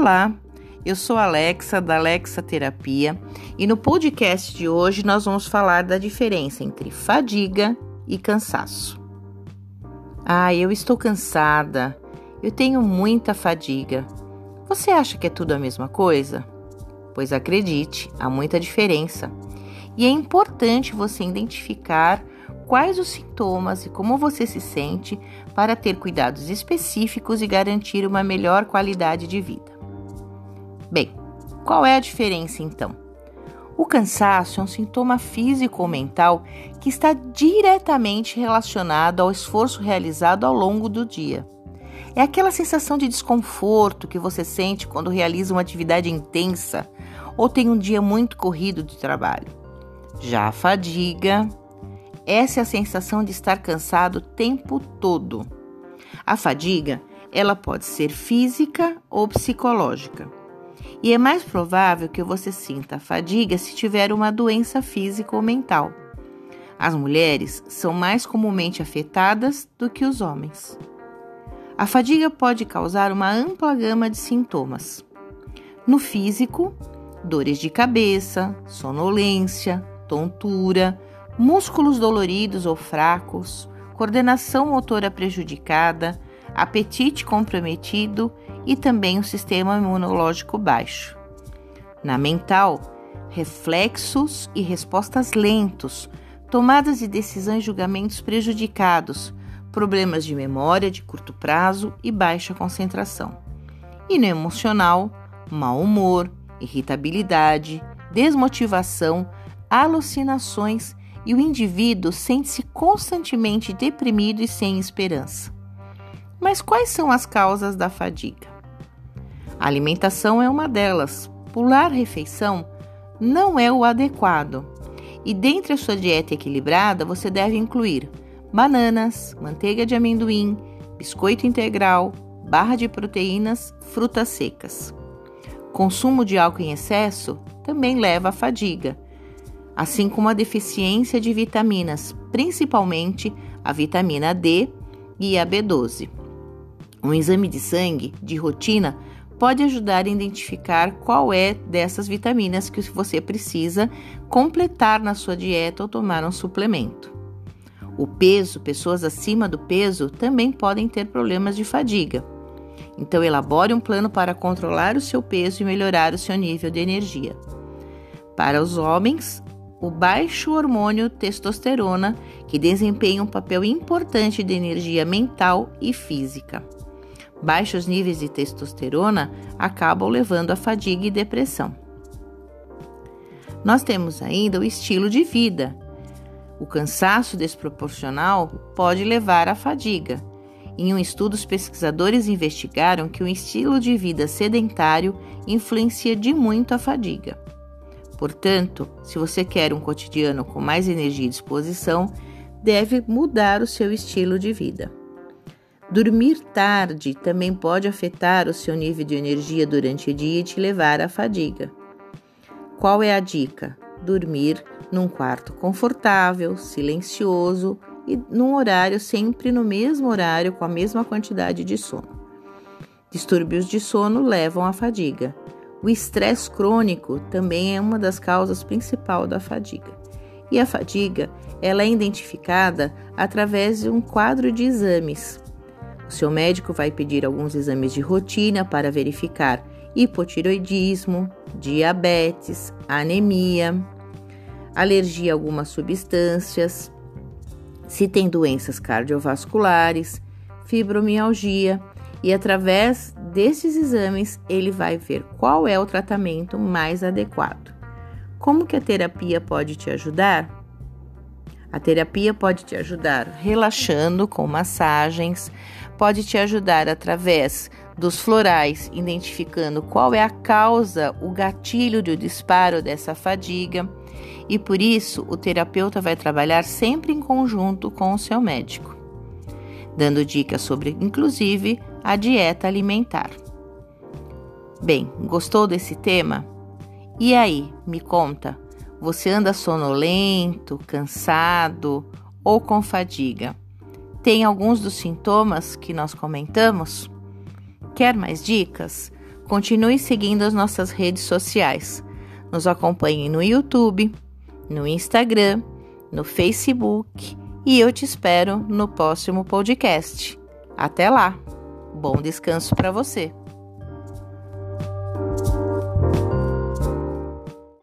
Olá, eu sou Alexa da Alexa Terapia e no podcast de hoje nós vamos falar da diferença entre fadiga e cansaço. Ah, eu estou cansada, eu tenho muita fadiga. Você acha que é tudo a mesma coisa? Pois acredite, há muita diferença. E é importante você identificar quais os sintomas e como você se sente para ter cuidados específicos e garantir uma melhor qualidade de vida. Bem, qual é a diferença então? O cansaço é um sintoma físico ou mental que está diretamente relacionado ao esforço realizado ao longo do dia. É aquela sensação de desconforto que você sente quando realiza uma atividade intensa ou tem um dia muito corrido de trabalho. Já a fadiga, essa é a sensação de estar cansado o tempo todo. A fadiga, ela pode ser física ou psicológica. E é mais provável que você sinta fadiga se tiver uma doença física ou mental. As mulheres são mais comumente afetadas do que os homens. A fadiga pode causar uma ampla gama de sintomas. No físico, dores de cabeça, sonolência, tontura, músculos doloridos ou fracos, coordenação motora prejudicada, apetite comprometido e também o sistema imunológico baixo. Na mental, reflexos e respostas lentos, tomadas de decisões e julgamentos prejudicados, problemas de memória de curto prazo e baixa concentração. E no emocional, mau humor, irritabilidade, desmotivação, alucinações e o indivíduo sente-se constantemente deprimido e sem esperança. Mas quais são as causas da fadiga? A alimentação é uma delas. Pular refeição não é o adequado. E dentre a sua dieta equilibrada, você deve incluir bananas, manteiga de amendoim, biscoito integral, barra de proteínas, frutas secas. Consumo de álcool em excesso também leva à fadiga, assim como a deficiência de vitaminas, principalmente a vitamina D e a B12. Um exame de sangue de rotina pode ajudar a identificar qual é dessas vitaminas que você precisa completar na sua dieta ou tomar um suplemento. O peso, pessoas acima do peso também podem ter problemas de fadiga. Então, elabore um plano para controlar o seu peso e melhorar o seu nível de energia. Para os homens, o baixo hormônio testosterona, que desempenha um papel importante de energia mental e física. Baixos níveis de testosterona acabam levando a fadiga e depressão. Nós temos ainda o estilo de vida. O cansaço desproporcional pode levar à fadiga. Em um estudo, os pesquisadores investigaram que o estilo de vida sedentário influencia de muito a fadiga. Portanto, se você quer um cotidiano com mais energia e disposição, deve mudar o seu estilo de vida. Dormir tarde também pode afetar o seu nível de energia durante o dia e te levar à fadiga. Qual é a dica? Dormir num quarto confortável, silencioso e num horário sempre no mesmo horário com a mesma quantidade de sono. Distúrbios de sono levam à fadiga. O estresse crônico também é uma das causas principais da fadiga. E a fadiga, ela é identificada através de um quadro de exames o seu médico vai pedir alguns exames de rotina para verificar hipotiroidismo, diabetes, anemia, alergia a algumas substâncias, se tem doenças cardiovasculares, fibromialgia e através desses exames ele vai ver qual é o tratamento mais adequado. Como que a terapia pode te ajudar? A terapia pode te ajudar relaxando com massagens, pode te ajudar através dos florais, identificando qual é a causa, o gatilho do disparo dessa fadiga. E por isso, o terapeuta vai trabalhar sempre em conjunto com o seu médico, dando dicas sobre, inclusive, a dieta alimentar. Bem, gostou desse tema? E aí, me conta, você anda sonolento, cansado ou com fadiga? Tem alguns dos sintomas que nós comentamos? Quer mais dicas? Continue seguindo as nossas redes sociais. Nos acompanhe no YouTube, no Instagram, no Facebook e eu te espero no próximo podcast. Até lá! Bom descanso para você!